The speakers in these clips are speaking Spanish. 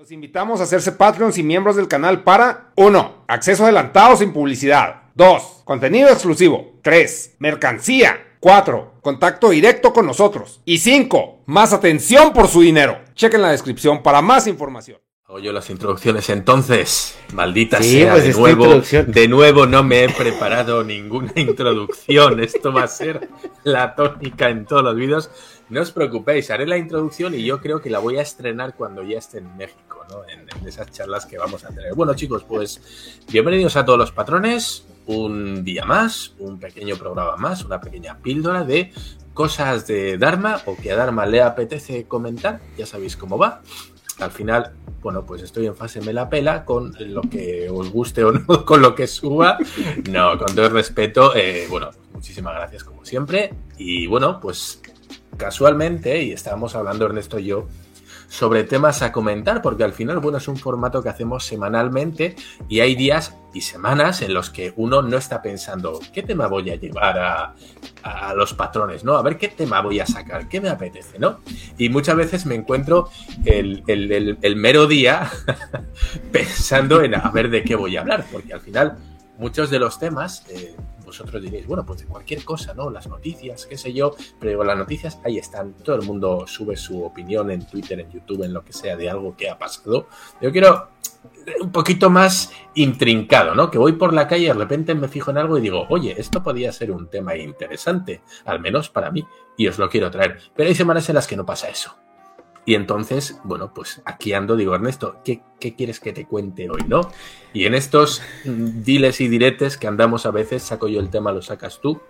Los invitamos a hacerse Patreons y miembros del canal para 1. Acceso adelantado sin publicidad. 2. Contenido exclusivo. 3. Mercancía. 4. Contacto directo con nosotros. Y 5. Más atención por su dinero. Chequen la descripción para más información. Oye, las introducciones entonces. Maldita Sí, sea, pues de nuevo, de nuevo no me he preparado ninguna introducción. Esto va a ser la tónica en todos los vídeos. No os preocupéis, haré la introducción y yo creo que la voy a estrenar cuando ya esté en México, ¿no? En, esas charlas que vamos a tener. Bueno, chicos, pues bienvenidos a todos los patrones. Un día más, un pequeño programa más, una pequeña píldora de cosas de Dharma o que a Dharma le apetece comentar. Ya sabéis cómo va. Al final, bueno, pues estoy en fase me la pela con lo que os guste o no, con lo que suba. No, con todo el respeto, eh, bueno, muchísimas gracias como siempre. Y bueno, pues casualmente, y estábamos hablando Ernesto y yo, sobre temas a comentar, porque al final, bueno, es un formato que hacemos semanalmente y hay días y semanas en los que uno no está pensando, ¿qué tema voy a llevar a, los patrones? ¿No? A ver qué tema voy a sacar, qué me apetece, ¿no? Y muchas veces me encuentro el- el mero día pensando en a ver de qué voy a hablar, porque al final muchos de los temas, eh, vosotros diréis, bueno, pues de cualquier cosa, ¿no? Las noticias, qué sé yo, pero las noticias ahí están, todo el mundo sube su opinión en Twitter, en YouTube, en lo que sea, de algo que ha pasado. Yo quiero un poquito más intrincado, ¿no? Que voy por la calle y de repente me fijo en algo y digo, oye, esto podría ser un tema interesante, al menos para mí, y os lo quiero traer. Pero hay semanas en las que no pasa eso. Y entonces, bueno, pues aquí ando, digo, Ernesto, ¿qué, qué quieres que te cuente hoy, no? Y en estos diles y diretes que andamos a veces, saco yo el tema, lo sacas tú.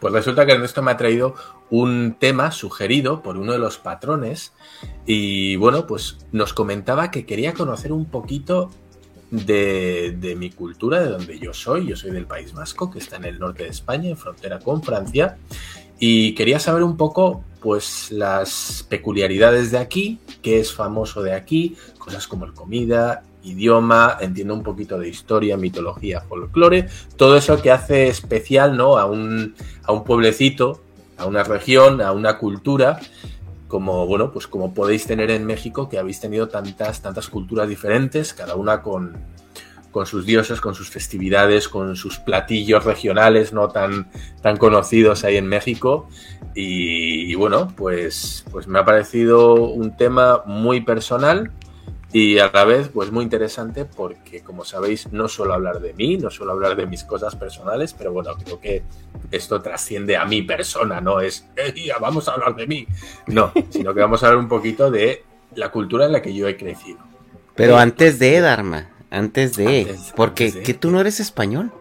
Pues resulta que Ernesto me ha traído un tema sugerido por uno de los patrones y bueno, pues nos comentaba que quería conocer un poquito de, de mi cultura, de donde yo soy. Yo soy del País Vasco, que está en el norte de España, en frontera con Francia. Y quería saber un poco, pues, las peculiaridades de aquí, qué es famoso de aquí, cosas como el comida, idioma, entiendo un poquito de historia, mitología, folclore, todo eso que hace especial, ¿no? A un, a un pueblecito, a una región, a una cultura, como, bueno, pues como podéis tener en México, que habéis tenido tantas, tantas culturas diferentes, cada una con, con sus dioses, con sus festividades, con sus platillos regionales no tan, tan conocidos ahí en México. Y, y bueno, pues, pues me ha parecido un tema muy personal y a la vez pues muy interesante porque como sabéis no suelo hablar de mí, no suelo hablar de mis cosas personales, pero bueno, creo que esto trasciende a mi persona, no es, "Eh, ya, vamos a hablar de mí, no, sino que vamos a hablar un poquito de la cultura en la que yo he crecido. Pero antes de, Dharma, antes de, Antes- porque antes de. que tú no eres español.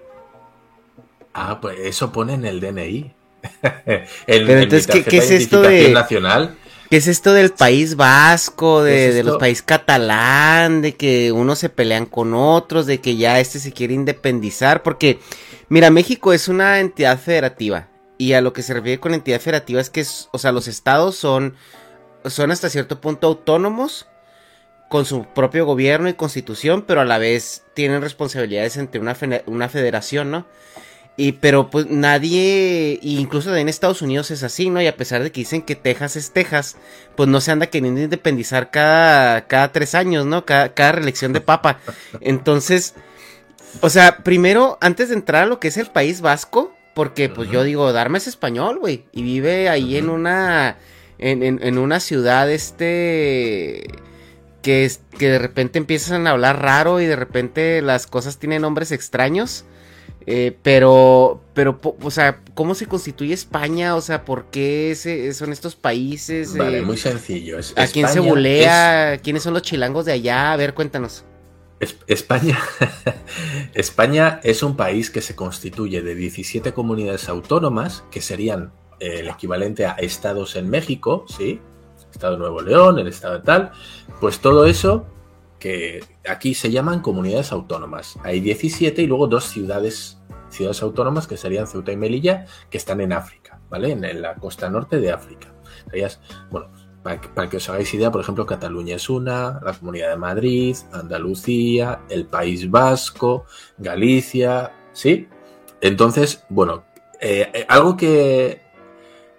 Ah, pues eso pone en el DNI. en, entonces, ¿qué- es esto de- nacional? ¿Qué es esto del país vasco, ¿Qué de, es de los países catalán, de que unos se pelean con otros, de que ya este se quiere independizar? Porque, mira, México es una entidad federativa. Y a lo que se refiere con entidad federativa es que, o sea, los estados son, son hasta cierto punto autónomos con su propio gobierno y constitución, pero a la vez tienen responsabilidades entre una, una federación, ¿no? Y pero pues nadie, incluso en Estados Unidos es así, ¿no? Y a pesar de que dicen que Texas es Texas, pues no se anda queriendo independizar cada, cada tres años, ¿no? Cada, cada reelección de papa. Entonces, o sea, primero, antes de entrar a lo que es el País Vasco, porque pues yo digo, Darme es español, güey, y vive ahí en una, en, en, una ciudad, este, que, que de repente empiezan a hablar raro y de repente las cosas tienen nombres extraños. Eh, pero, pero, o sea, ¿cómo se constituye España? O sea, ¿por qué son estos países? Vale, eh, muy sencillo. ¿A quién se bulea? ¿Quiénes son los chilangos de allá? A ver, cuéntanos. España, España es un país que se constituye de 17 comunidades autónomas, que serían eh, el equivalente a estados en México, ¿sí? Estado de Nuevo León, el estado de tal. Pues todo eso que aquí se llaman comunidades autónomas. Hay 17 y luego dos ciudades, ciudades autónomas que serían Ceuta y Melilla, que están en África, ¿vale? En, la costa norte de África. Bueno, para que, os hagáis idea, por ejemplo, Cataluña es una, la Comunidad de Madrid, Andalucía, el País Vasco, Galicia, ¿sí? Entonces, bueno, eh, eh, algo que,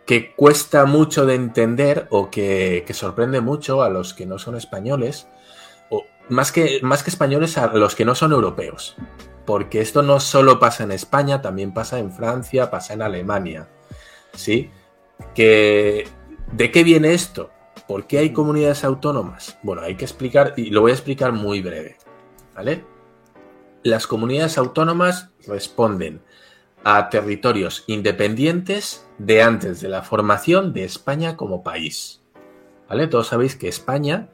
que cuesta mucho de entender o que, sorprende mucho a los que no son españoles más que, más que españoles a los que no son europeos. Porque esto no solo pasa en España, también pasa en Francia, pasa en Alemania. ¿Sí? Que, ¿De qué viene esto? ¿Por qué hay comunidades autónomas? Bueno, hay que explicar, y lo voy a explicar muy breve. ¿Vale? Las comunidades autónomas responden a territorios independientes de antes de la formación de España como país. ¿Vale? Todos sabéis que España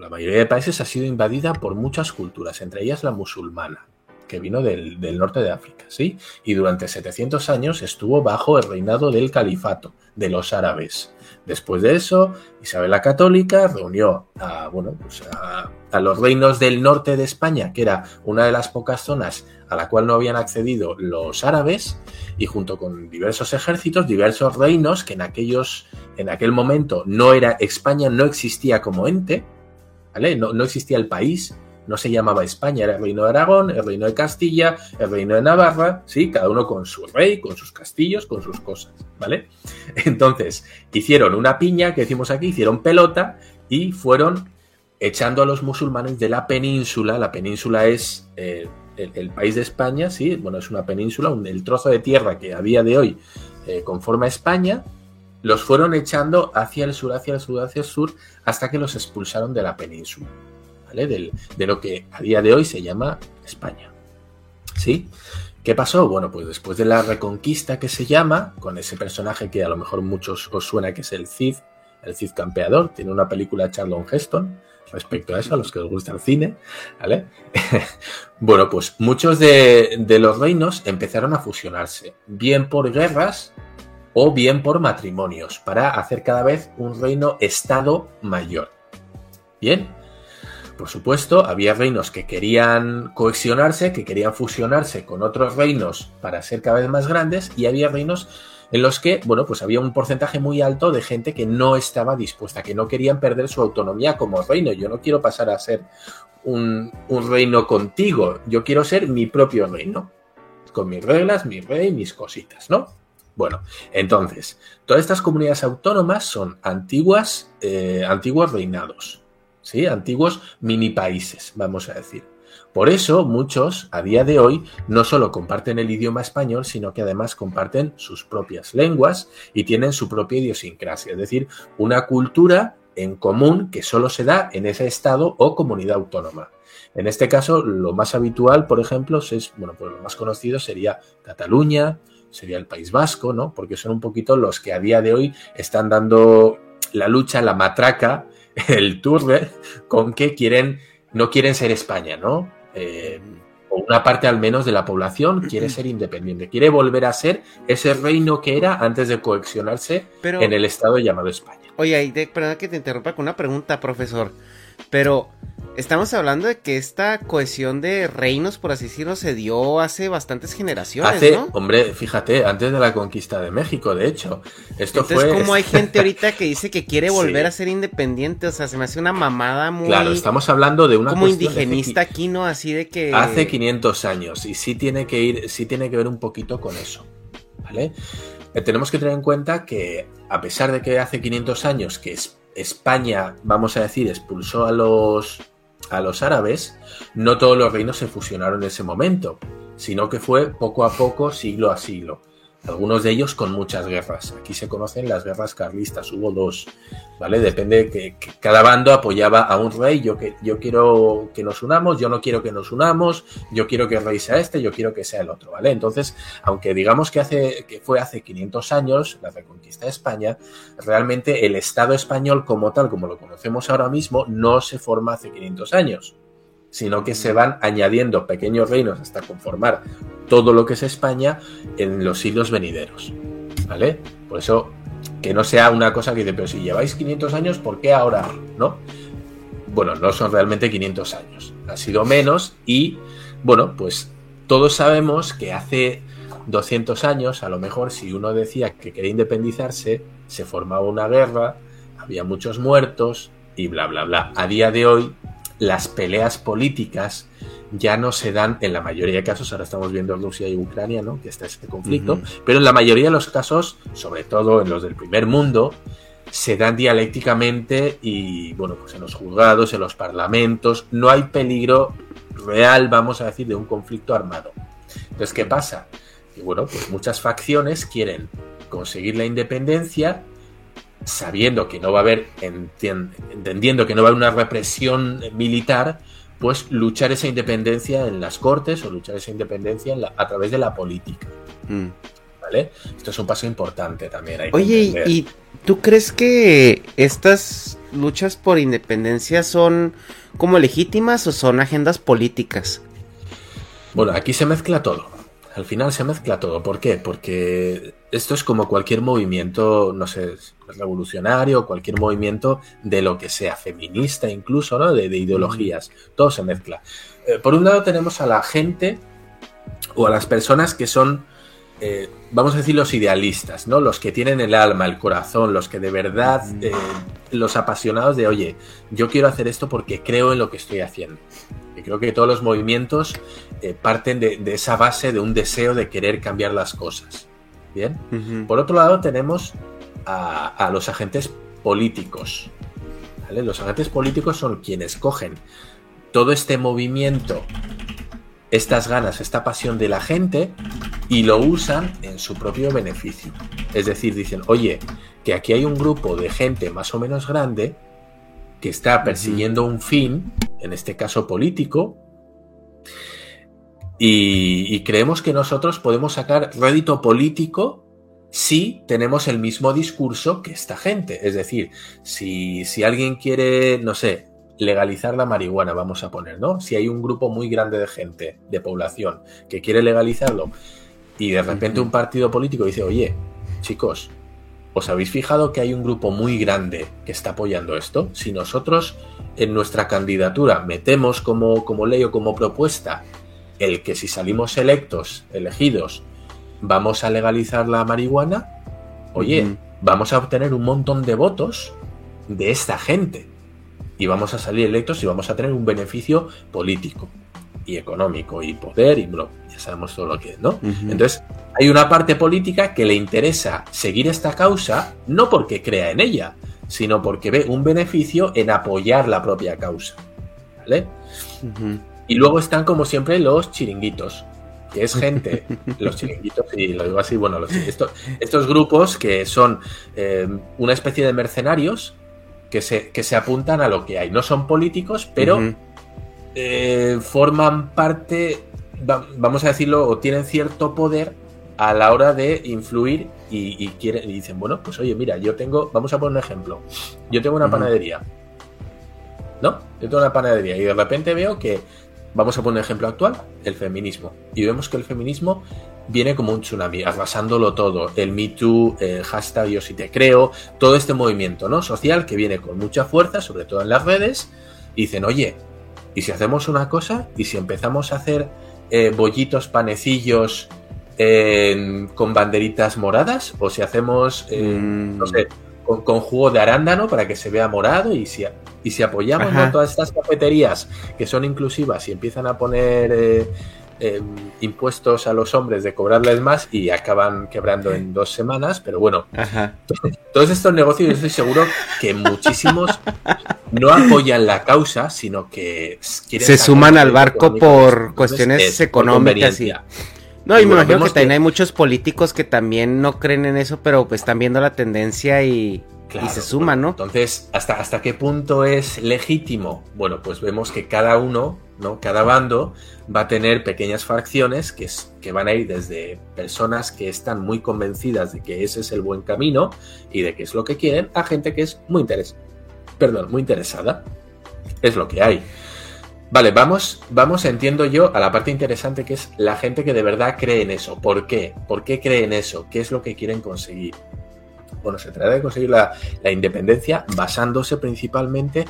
la mayoría de países ha sido invadida por muchas culturas, entre ellas la musulmana, que vino del, norte de África, ¿sí? Y durante 700 años estuvo bajo el reinado del califato, de los árabes. Después de eso, Isabel la Católica reunió a, bueno, pues a, los reinos del norte de España, que era una de las pocas zonas a la cual no habían accedido los árabes, y junto con diversos ejércitos, diversos reinos que en aquellos, en aquel momento no era España, no existía como ente, no, existía el país, no se llamaba España, era el reino de Aragón, el reino de Castilla, el reino de Navarra, ¿sí? Cada uno con su rey, con sus castillos, con sus cosas, ¿vale? Entonces, hicieron una piña, que decimos aquí, hicieron pelota y fueron echando a los musulmanes de la península. La península es eh, el, país de España, ¿sí? Bueno, es una península, el trozo de tierra que a día de hoy eh, conforma España, los fueron echando hacia el sur, hacia el sur, hacia el sur, hasta que los expulsaron de la península, ¿vale? de lo que a día de hoy se llama España. ¿Sí? ¿Qué pasó? Bueno, pues después de la reconquista que se llama, con ese personaje que a lo mejor muchos os suena que es el Cid, el Cid campeador, tiene una película de Charlton Heston respecto a eso, a los que os gusta el cine, ¿vale? bueno, pues muchos de, de los reinos empezaron a fusionarse, bien por guerras, o bien por matrimonios, para hacer cada vez un reino-estado mayor. Bien, por supuesto, había reinos que querían cohesionarse, que querían fusionarse con otros reinos para ser cada vez más grandes, y había reinos en los que, bueno, pues había un porcentaje muy alto de gente que no estaba dispuesta, que no querían perder su autonomía como reino. Yo no quiero pasar a ser un, reino contigo, yo quiero ser mi propio reino, con mis reglas, mi rey, mis cositas, ¿no? Bueno, entonces, todas estas comunidades autónomas son antiguas, eh, antiguos reinados, Antiguos mini países, vamos a decir. Por eso muchos a día de hoy no solo comparten el idioma español, sino que además comparten sus propias lenguas y tienen su propia idiosincrasia, es decir, una cultura en común que solo se da en ese estado o comunidad autónoma. En este caso, lo más habitual, por ejemplo, es, bueno, pues lo más conocido sería Cataluña, sería el País Vasco, ¿no? Porque son un poquito los que a día de hoy están dando la lucha, la matraca, el turbe, con que quieren, no quieren ser España, ¿no? Eh, una parte al menos de la población quiere ser independiente, quiere volver a ser ese reino que era antes de coexionarse en el estado llamado España. Oye, perdón que te interrumpa con una pregunta, profesor, pero estamos hablando de que esta cohesión de reinos, por así decirlo, se dio hace bastantes generaciones, Hace, ¿no? hombre, fíjate, antes de la conquista de México, de hecho. Esto Entonces, fue. como hay gente ahorita que dice que quiere volver Sí. a ser independiente, o sea, se me hace una mamada muy Claro, estamos hablando de una como indigenista aquí, ¿no? Así de que Hace 500 años y sí tiene que ir, sí tiene que ver un poquito con eso, ¿vale? Eh, tenemos que tener en cuenta que a pesar de que hace 500 años que es- España, vamos a decir, expulsó a los a los árabes, no todos los reinos se fusionaron en ese momento, sino que fue poco a poco, siglo a siglo. Algunos de ellos con muchas guerras. Aquí se conocen las guerras carlistas, hubo dos, ¿vale? Depende que, cada bando apoyaba a un rey. Yo, que, yo quiero que nos unamos, yo no quiero que nos unamos, yo quiero que el rey sea este, yo quiero que sea el otro, ¿vale? Entonces, aunque digamos que, hace, que fue hace 500 años la reconquista de España, realmente el Estado español como tal, como lo conocemos ahora mismo, no se forma hace 500 años, sino que se van añadiendo pequeños reinos hasta conformar todo lo que es España en los siglos venideros, ¿vale? Por eso, que no sea una cosa que dice, pero si lleváis 500 años, ¿por qué ahora no? Bueno, no son realmente 500 años, ha sido menos y, bueno, pues todos sabemos que hace 200 años, a lo mejor si uno decía que quería independizarse, se formaba una guerra, había muchos muertos y bla, bla, bla. A día de hoy, las peleas políticas ya no se dan en la mayoría de casos, ahora estamos viendo Rusia y Ucrania, ¿no? Que está este conflicto, pero en la mayoría de los casos, sobre todo en los del primer mundo, se dan dialécticamente y, bueno, pues en los juzgados, en los parlamentos, no hay peligro real, vamos a decir, de un conflicto armado. Entonces, ¿qué pasa? Que, bueno, pues muchas facciones quieren conseguir la independencia sabiendo que no va a haber, entendiendo que no va a haber una represión militar, pues luchar esa independencia en las cortes o luchar esa independencia en la- a través de la política. Mm. ¿Vale? Esto es un paso importante también. hay Oye. ¿y tú crees que estas luchas por independencia son como legítimas o son agendas políticas? Bueno, aquí se mezcla todo. Al final se mezcla todo. ¿Por qué? Porque esto es como cualquier movimiento, no sé, revolucionario, cualquier movimiento de lo que sea, feminista incluso, ¿no? De, de ideologías. Todo se mezcla. Eh, por un lado tenemos a la gente o a las personas que son, eh, vamos a decir, los idealistas, ¿no? Los que tienen el alma, el corazón, los que de verdad, eh, los apasionados de, oye, yo quiero hacer esto porque creo en lo que estoy haciendo. Y creo que todos los movimientos parten de, de esa base de un deseo de querer cambiar las cosas. Bien. Por otro lado, tenemos a, a los agentes políticos. ¿vale? Los agentes políticos son quienes cogen todo este movimiento, estas ganas, esta pasión de la gente y lo usan en su propio beneficio. Es decir, dicen, oye, que aquí hay un grupo de gente más o menos grande que está persiguiendo un fin, en este caso político, y, y creemos que nosotros podemos sacar rédito político si tenemos el mismo discurso que esta gente. Es decir, si, si alguien quiere, no sé, legalizar la marihuana, vamos a poner, ¿no? Si hay un grupo muy grande de gente, de población, que quiere legalizarlo, y de repente un partido político dice, oye, chicos, ¿os habéis fijado que hay un grupo muy grande que está apoyando esto? Si nosotros en nuestra candidatura metemos como, como ley o como propuesta el que si salimos electos, elegidos, vamos a legalizar la marihuana, oye, vamos a obtener un montón de votos de esta gente. Y vamos a salir electos y vamos a tener un beneficio político y económico y poder y bueno, ya sabemos todo lo que es, ¿no? Entonces, hay una parte política que le interesa seguir esta causa, no porque crea en ella, sino porque ve un beneficio en apoyar la propia causa. ¿Vale? Ujú. Y luego están, como siempre, los chiringuitos, que es gente, los chiringuitos, y lo digo así, bueno, los- estos, estos grupos que son eh, una especie de mercenarios que se, que se apuntan a lo que hay. No son políticos, pero eh, forman parte, va- vamos a decirlo, o tienen cierto poder a la hora de influir y, y quieren, y dicen, bueno, pues oye, mira, yo tengo, vamos a poner un ejemplo, yo tengo una panadería, ¿no? Yo tengo una panadería y de repente veo que, vamos a poner un ejemplo actual, el feminismo, y vemos que el feminismo viene como un tsunami, arrasándolo todo, el Me Too, el hashtag Yo sí te creo, todo este movimiento, ¿no? Social que viene con mucha fuerza, sobre todo en las redes, y dicen, oye, ¿y si hacemos una cosa? ¿Y si empezamos a hacer eh, bollitos, panecillos eh, con banderitas moradas? ¿O si hacemos, eh, Mm. no sé, con, con jugo de arándano para que se vea morado? Y si, y si apoyamos. ¿no? todas estas cafeterías que son inclusivas y empiezan a poner eh, eh, impuestos a los hombres de cobrarles más y acaban quebrando en dos semanas, pero bueno, Ajá. todos estos negocios yo estoy seguro que muchísimos no apoyan la causa, sino que quieren Se suman al barco por cuestiones económicas. No, Y me imagino que también que- hay muchos políticos que también no creen en eso, pero pues están viendo la tendencia y, Claro, y se suman, ¿no? Entonces, ¿hasta, ¿hasta qué punto es legítimo? Bueno, pues vemos que cada uno, ¿no? Cada bando va a tener pequeñas fracciones que, es- que van a ir desde personas que están muy convencidas de que ese es el buen camino y de que es lo que quieren, a gente que es muy interes perdón, muy interesada. Es lo que hay. Vale, vamos, vamos, entiendo yo, a la parte interesante que es la gente que de verdad cree en eso. ¿Por qué? ¿Por qué creen eso? ¿Qué es lo que quieren conseguir? Bueno, se trata de conseguir la, la independencia basándose principalmente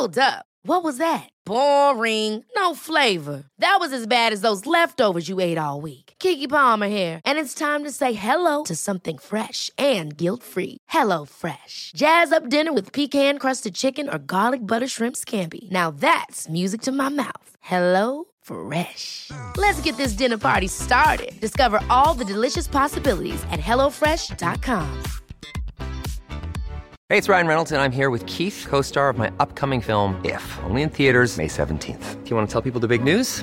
Hold up. What was that? Boring. No flavor. That was as bad as those leftovers you ate all week. Kiki Palmer here, and it's time to say hello to something fresh and guilt-free. Hello Fresh. Jazz up dinner with pecan-crusted chicken or garlic butter shrimp scampi. Now that's music to my mouth. Hello Fresh. Let's get this dinner party started. Discover all the delicious possibilities at hellofresh.com. Hey, it's Ryan Reynolds, and I'm here with Keith, co star of my upcoming film, If, only in theaters, May 17th. Do you want to tell people the big news?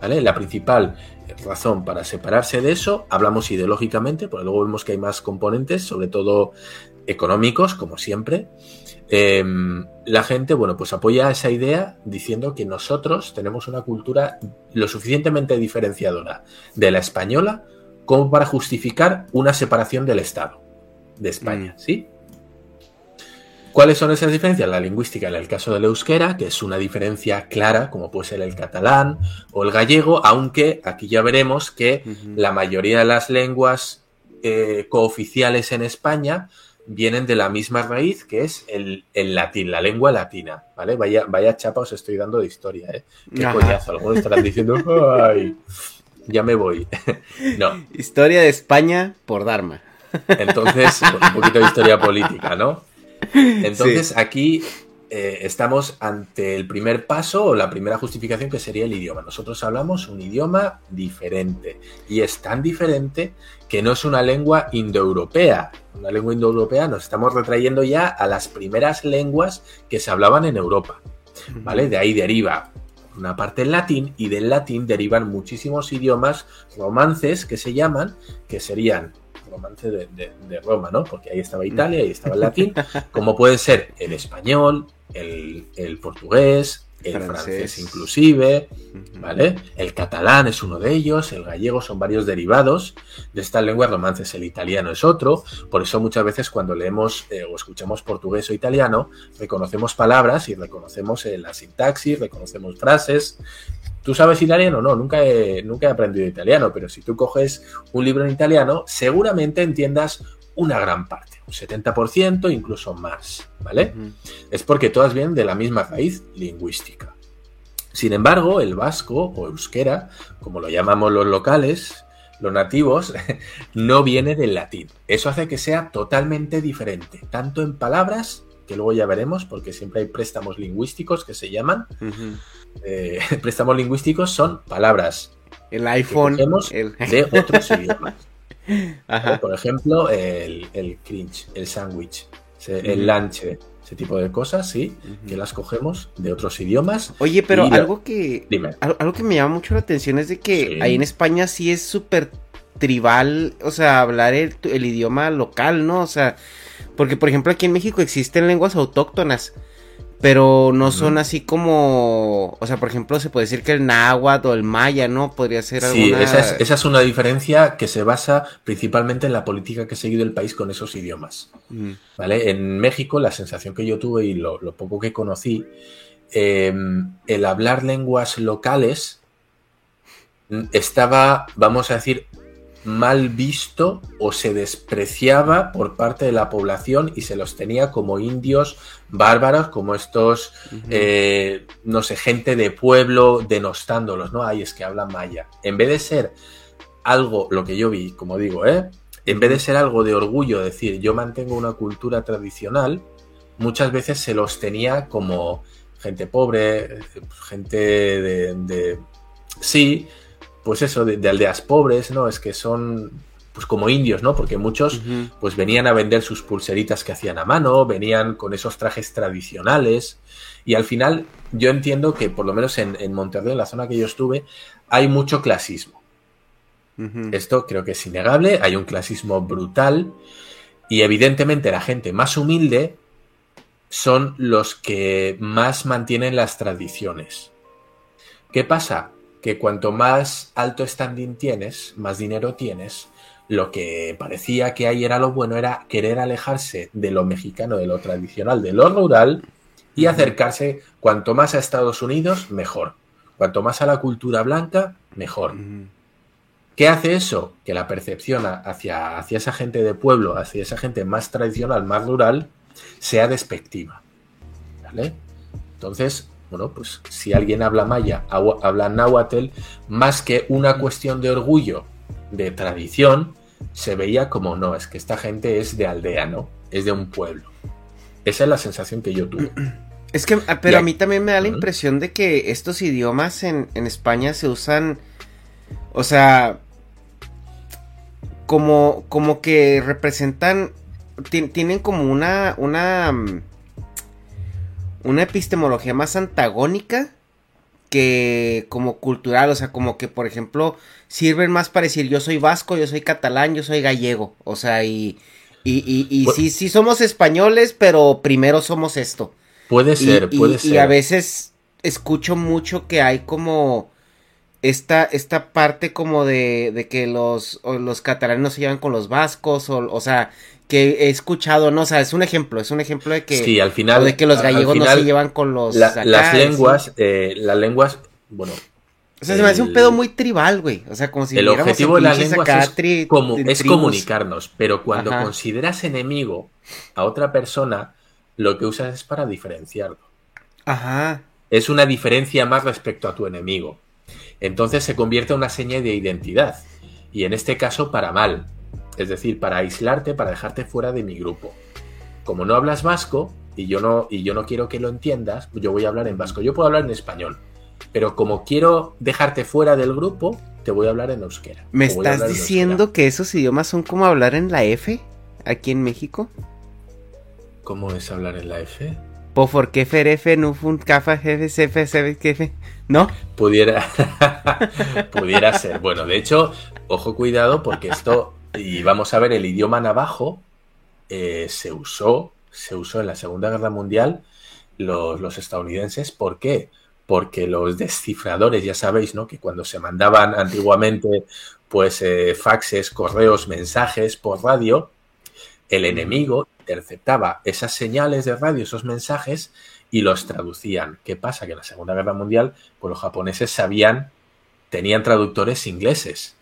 ¿Vale? La principal razón para separarse de eso, hablamos ideológicamente, porque luego vemos que hay más componentes, sobre todo económicos, como siempre. Eh, la gente, bueno, pues apoya esa idea diciendo que nosotros tenemos una cultura lo suficientemente diferenciadora de la española como para justificar una separación del Estado de España, ¿sí? ¿Cuáles son esas diferencias? La lingüística en el caso del euskera, que es una diferencia clara, como puede ser el catalán o el gallego, aunque aquí ya veremos que la mayoría de las lenguas eh, cooficiales en España vienen de la misma raíz, que es el, el latín, la lengua latina, ¿vale? Vaya, vaya chapa os estoy dando de historia, ¿eh? Qué Ajá. coñazo, algunos estarán diciendo, ¡ay! Ya me voy. no, Historia de España por Dharma. entonces, pues, un poquito de historia política, ¿no? Entonces, aquí eh, estamos ante el primer paso o la primera justificación que sería el idioma. Nosotros hablamos un idioma diferente y es tan diferente que no es una lengua indoeuropea. Una lengua indoeuropea nos estamos retrayendo ya a las primeras lenguas que se hablaban en Europa. ¿Vale? De ahí deriva una parte el latín y del latín derivan muchísimos idiomas romances que se llaman, que serían romance de, de- de Roma, ¿no? Porque ahí estaba Italia, ahí estaba el latín, como puede ser el español, el, el portugués, el francés. Francés. inclusive, ¿vale? El catalán es uno de ellos, el gallego son varios derivados de estas lenguas romances, el italiano es otro, por eso muchas veces cuando leemos eh, o escuchamos portugués o italiano, reconocemos palabras y reconocemos eh, la sintaxis, reconocemos frases. ¿Tú sabes italiano? No, nunca he, nunca he aprendido italiano, pero si tú coges un libro en italiano, seguramente entiendas una gran parte, un 70%, incluso más, ¿vale? Es porque todas vienen de la misma raíz lingüística. Sin embargo, el vasco o euskera, como lo llamamos los locales, los nativos, no viene del latín. Eso hace que sea totalmente diferente, tanto en palabras, que luego ya veremos, porque siempre hay préstamos lingüísticos que se llaman. Eh, préstamos lingüísticos son palabras El iPhone. el- de otros idiomas. Ajá. Por ejemplo, el, el cringe, el sándwich, el lanche, ese tipo de cosas, sí, que las cogemos de otros idiomas. Oye, pero Y algo que Dime. algo que me llama mucho la atención es de que Sí. ahí en España sí es súper tribal, o sea, hablar el, el idioma local, ¿no? O sea, Porque, por ejemplo, aquí en México existen lenguas autóctonas, pero no son así como, o sea, por ejemplo, se puede decir que el náhuatl o el maya, ¿no? Podría ser Sí, alguna... esa es, esa es una diferencia que se basa principalmente en la política que ha seguido el país con esos idiomas. Mm. ¿Vale? En México, la sensación que yo tuve y lo, lo poco que conocí, eh, el hablar lenguas locales mm, estaba, vamos a decir, mal visto o se despreciaba por parte de la población y se los tenía como indios bárbaros, como estos, eh, no sé, gente de pueblo denostándolos, ¿no? Ay, es que hablan maya. En vez de ser algo, lo que yo vi, como digo, ¿eh? En vez de ser algo de orgullo, decir, yo mantengo una cultura tradicional, muchas veces se los tenía como gente pobre, gente de, de- sí, pues eso, de, de aldeas pobres, ¿no? Es que son pues como indios, ¿no? Porque muchos pues venían a vender sus pulseritas que hacían a mano, venían con esos trajes tradicionales y al final yo entiendo que por lo menos en, en Monterrey, en la zona que yo estuve, hay mucho clasismo. Esto creo que es innegable, hay un clasismo brutal y evidentemente la gente más humilde son los que más mantienen las tradiciones. ¿Qué pasa? Que cuanto más alto standing tienes, más dinero tienes, lo que parecía que ahí era lo bueno era querer alejarse de lo mexicano, de lo tradicional, de lo rural y acercarse cuanto más a Estados Unidos, mejor. Cuanto más a la cultura blanca, mejor. ¿Qué hace eso? Que la percepción hacia, hacia esa gente de pueblo, hacia esa gente más tradicional, más rural, sea despectiva. ¿Vale? Entonces, bueno, pues si alguien habla maya, habla náhuatl, más que una cuestión de orgullo, de tradición, se veía como no, es que esta gente es de aldea, ¿no? Es de un pueblo. Esa es la sensación que yo tuve. Es que, ah, pero a mí también me da la impresión de que estos idiomas en, en España se usan, o sea, como, como que representan, ti- tienen como una, una, mm, una epistemología más antagónica que como cultural, o sea, como que, por ejemplo, sirven más para decir yo soy vasco, yo soy catalán, yo soy gallego, o sea, y, y, y, y sí, sí somos españoles, pero primero somos esto. Puede Y- ser, y, puede y ser. a veces escucho mucho que hay como esta, esta parte como de, de que los, los catalanes no se llevan con los vascos, o, o sea, que he escuchado, no, o sea, es un ejemplo, es un ejemplo de que, Sí, al final. de que los al gallegos no se llevan con los la- acá, las sí. lenguas, eh, las lenguas, bueno, O sea, se me hace un pedo muy tribal, güey. O sea, como si el objetivo de las lenguas es, tri- comunicarnos, pero cuando Ajá. consideras enemigo a otra persona, lo que usas es para diferenciarlo. Ajá. Es una diferencia más respecto a tu enemigo. Entonces se convierte en una seña de identidad. Y en este caso para mal. Es decir, para aislarte, para dejarte fuera de mi grupo. Como no hablas vasco y yo no, y yo no quiero que lo entiendas, yo voy a hablar en vasco. Yo puedo hablar en español. Pero como quiero dejarte fuera del grupo, te voy a hablar en euskera. ¿Me estás diciendo que esos idiomas son como hablar en la F aquí en México? ¿Cómo es hablar en la F? Po for qué fer F no cafa sefe sefe jefe. ¿No? Pudiera, pudiera ser. Bueno, de hecho, ojo cuidado porque esto, y vamos a ver, el idioma navajo eh, se usó, se usó en la Segunda Guerra Mundial los, los estadounidenses. ¿Por qué? Porque los descifradores, ya sabéis, ¿no? Que cuando se mandaban antiguamente, pues, eh, faxes, correos, mensajes por radio, el enemigo interceptaba esas señales de radio, esos mensajes, y los traducían. ¿Qué pasa? Que en la Segunda Guerra Mundial, pues los japoneses sabían, tenían traductores ingleses,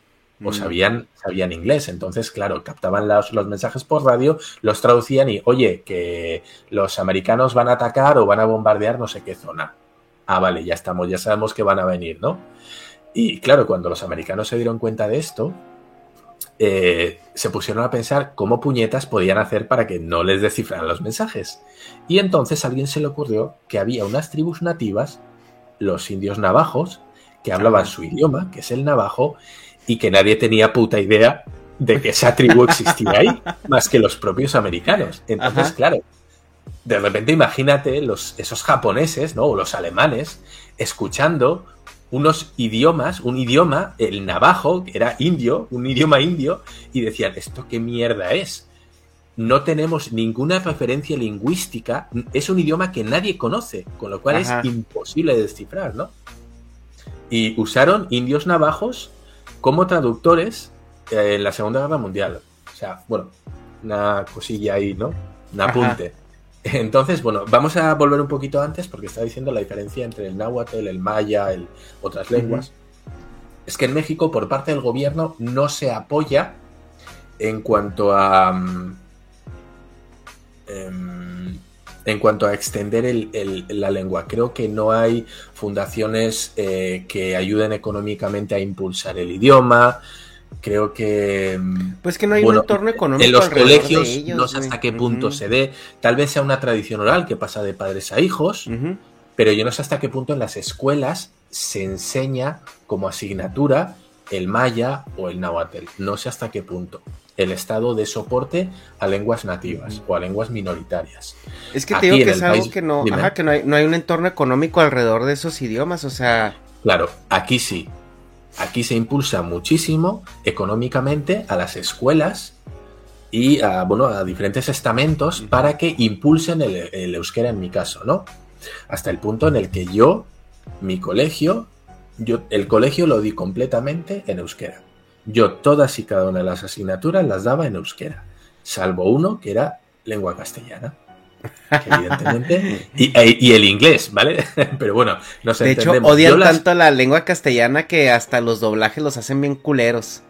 o Mm. sabían, sabían inglés. Entonces, claro, captaban los, los mensajes por radio, los traducían y, oye, que los americanos van a atacar o van a bombardear no sé qué zona. Ah, vale, ya estamos, ya sabemos que van a venir, ¿no? Y claro, cuando los americanos se dieron cuenta de esto, eh, se pusieron a pensar cómo puñetas podían hacer para que no les descifraran los mensajes. Y entonces a alguien se le ocurrió que había unas tribus nativas, los indios navajos, que hablaban su idioma, que es el navajo, y que nadie tenía puta idea de que esa tribu existía ahí, más que los propios americanos. Entonces, Ajá. claro, de repente imagínate los, esos japoneses, ¿no? O los alemanes, escuchando unos idiomas, un idioma, el navajo, que era indio, un idioma indio, y decían, ¿esto qué mierda es? no tenemos ninguna referencia lingüística, es un idioma que nadie conoce, con lo cual Ajá. es imposible de descifrar, ¿no? Y usaron indios navajos como traductores eh, en la Segunda Guerra Mundial. O sea, bueno, una cosilla ahí, ¿no? Un Ajá. Entonces, bueno, vamos a volver un poquito antes porque está diciendo la diferencia entre el náhuatl, el maya, el, otras lenguas. Es que en México, por parte del gobierno, no se apoya en cuanto a. mm, em, en cuanto a extender el- el- la lengua. Creo que no hay fundaciones eh, que ayuden económicamente a impulsar el idioma. Creo que. mm, Pues que no hay bueno, un entorno económico en los colegios ellos, no sé hasta qué punto se dé. Tal vez sea una tradición oral que pasa de padres a hijos, pero yo no sé hasta qué punto en las escuelas se enseña como asignatura el maya o el náhuatl. No sé hasta qué punto. El estado de soporte a lenguas nativas o a lenguas minoritarias. Es que te digo que es algo país- que no, ajá, que no hay, no hay un entorno económico alrededor de esos idiomas, o sea, Claro, aquí sí. Aquí se impulsa muchísimo económicamente a las escuelas y a, bueno, a diferentes estamentos para que impulsen el, el euskera en mi caso, ¿no? Hasta el punto en el que yo, mi colegio, yo el colegio lo di completamente en euskera. Yo todas y cada una de las asignaturas las daba en euskera, salvo uno que era lengua castellana. Evidentemente, y, e- y el inglés, ¿vale? Pero bueno, nos de hecho odian Yo las- tanto la lengua castellana que hasta los doblajes los hacen bien culeros.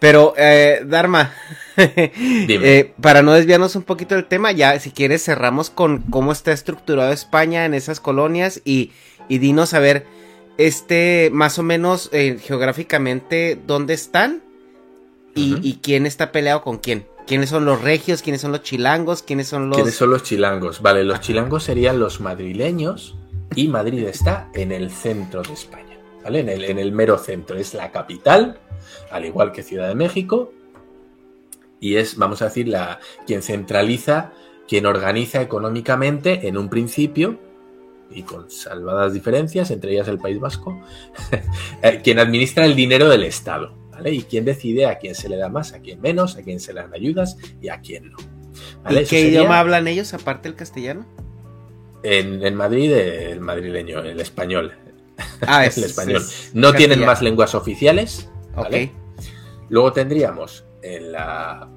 Pero, eh, Dharma, eh, para no desviarnos un poquito del tema, ya si quieres cerramos con cómo está estructurado España en esas colonias y, y dinos a ver, este, más o menos eh, geográficamente, ¿dónde están? Y quién está peleado con quién. ¿Quiénes son los regios? ¿Quiénes son los chilangos? ¿Quiénes son los...? ¿Quiénes son los chilangos? Vale, los chilangos serían los madrileños y Madrid está en el centro de España, ¿vale? En el, mero centro. Es la capital, al igual que Ciudad de México, y es, vamos a decir, la, quien centraliza, quien organiza económicamente en un principio, y con salvadas diferencias, entre ellas el País Vasco, eh, quien administra el dinero del Estado, ¿vale? Y quien decide a quién se le da más, a quién menos, a quién se le dan ayudas y a quién no. ¿vale? ¿Y qué sería- idioma hablan ellos aparte del castellano? En, en Madrid, el madrileño, el español. Ah, es el español. es no tienen más lenguas oficiales. ¿vale? Luego tendríamos en la.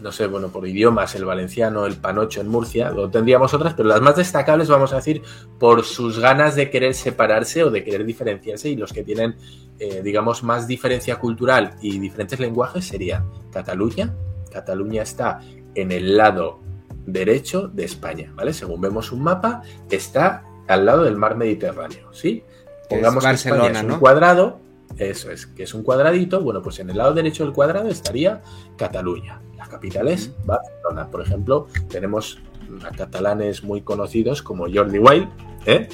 No sé, bueno, por idiomas, el valenciano, el panocho en Murcia. Luego tendríamos otras, pero las más destacables, vamos a decir, por sus ganas de querer separarse o de querer diferenciarse. Y los que tienen, eh, digamos, más diferencia cultural y diferentes lenguajes serían Cataluña. Cataluña está en el lado derecho de España, ¿vale? Según vemos un mapa, está al lado del mar Mediterráneo, ¿sí? Es Pongamos que España es un ¿no? cuadrado, eso es, que es un cuadradito, bueno, pues en el lado derecho del cuadrado estaría Cataluña. La capital es Barcelona. Por ejemplo, tenemos a catalanes muy conocidos como Jordi Wild, ¿eh?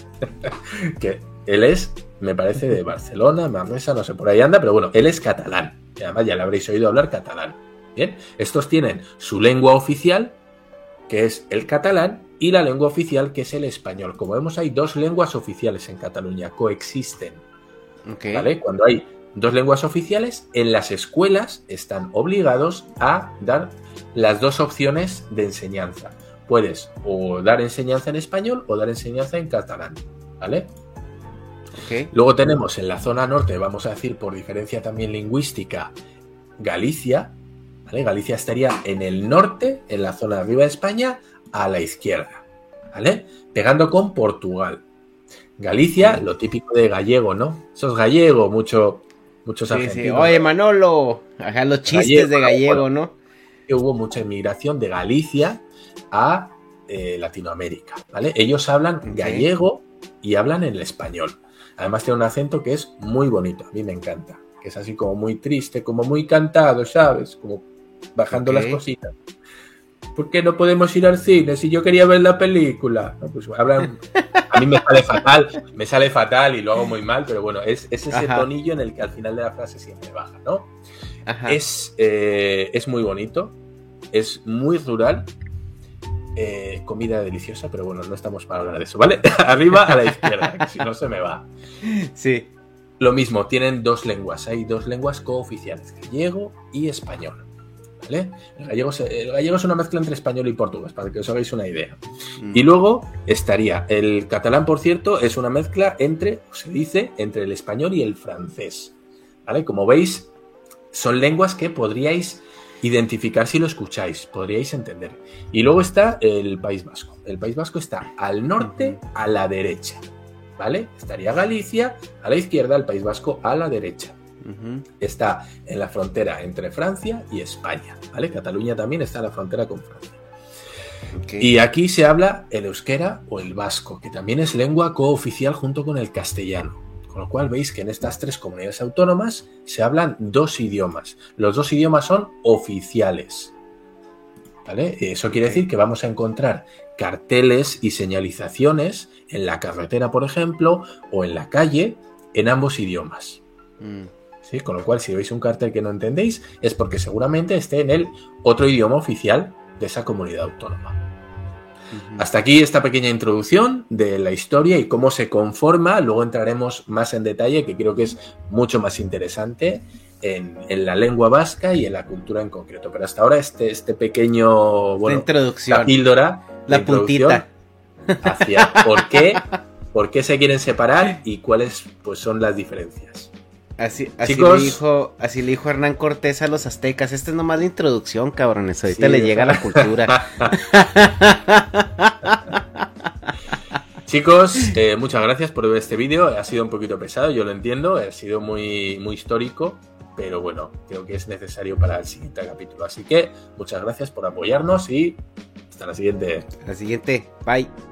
que él es, me parece, de Barcelona, Manresa, no sé, por ahí anda, pero bueno, él es catalán. Además ya le habréis oído hablar catalán. Bien, estos tienen su lengua oficial, que es el catalán, y la lengua oficial, que es el español. Como vemos, hay dos lenguas oficiales en Cataluña, coexisten. Cuando hay dos lenguas oficiales, en las escuelas están obligados a dar las dos opciones de enseñanza. Puedes o dar enseñanza en español o dar enseñanza en catalán. ¿Vale? Luego tenemos en la zona norte, vamos a decir por diferencia también lingüística, Galicia. ¿vale? Galicia estaría en el norte, en la zona de arriba de España, a la izquierda. ¿Vale? Pegando con Portugal. Galicia, lo típico de gallego, ¿no? Eso es gallego, mucho, muchos Sí, sí. argentinos. Oye, Manolo, ajá, los chistes de gallego, ¿no? hubo mucha inmigración de Galicia a eh, Latinoamérica, ¿vale? Ellos hablan gallego y hablan el español. Además tiene un acento que es muy bonito, a mí me encanta, que es así como muy triste, como muy cantado, ¿sabes? Como bajando las cositas. ¿Por qué no podemos ir al cine si yo quería ver la película? No, pues hablan... A mí me sale fatal, me sale fatal y lo hago muy mal, pero bueno, es, es ese Ajá. tonillo en el que al final de la frase siempre baja, ¿no? Ajá. Es, eh, es muy bonito, es muy rural, eh, comida deliciosa, pero bueno, no estamos para hablar de eso, ¿vale? Arriba a la izquierda, que si no se me va. Sí. Lo mismo, tienen dos lenguas, hay dos lenguas cooficiales, gallego y español. ¿Vale? El gallego, el gallego, es una mezcla entre español y portugués, para que os hagáis una idea. Mm. Y luego estaría el catalán, por cierto, es una mezcla entre, se dice, entre el español y el francés. ¿Vale? Como veis, son lenguas que podríais identificar si lo escucháis, podríais entender. Y luego está el País Vasco. El País Vasco está al norte, a la derecha. ¿Vale? Estaría Galicia a la izquierda, el País Vasco a la derecha. Está en la frontera entre Francia y España. ¿Vale? Cataluña también está en la frontera con Francia. Y aquí se habla el euskera o el vasco, que también es lengua cooficial junto con el castellano. Con lo cual veis que en estas tres comunidades autónomas se hablan dos idiomas. Los dos idiomas son oficiales. ¿Vale? Eso quiere decir que vamos a encontrar carteles y señalizaciones en la carretera, por ejemplo, o en la calle, en ambos idiomas. Mm. ¿Sí? Con lo cual, si veis un cartel que no entendéis, es porque seguramente esté en el otro idioma oficial de esa comunidad autónoma. Hasta aquí esta pequeña introducción de la historia y cómo se conforma. Luego entraremos más en detalle, que creo que es mucho más interesante en, la lengua vasca y en la cultura en concreto. Pero hasta ahora este, este pequeño, bueno, introducción. la píldora, la, puntita hacia por qué, por qué se quieren separar y cuáles pues son las diferencias. Así, así, le dijo, así le dijo Hernán Cortés a los aztecas. Esta es nomás la introducción, cabrones. Ahorita le llega la cultura. Chicos, eh, muchas gracias por ver este vídeo. Ha sido un poquito pesado, yo lo entiendo. Ha sido muy, muy histórico. Pero bueno, creo que es necesario para el siguiente capítulo. Así que muchas gracias por apoyarnos y hasta la siguiente. Hasta la siguiente. Bye.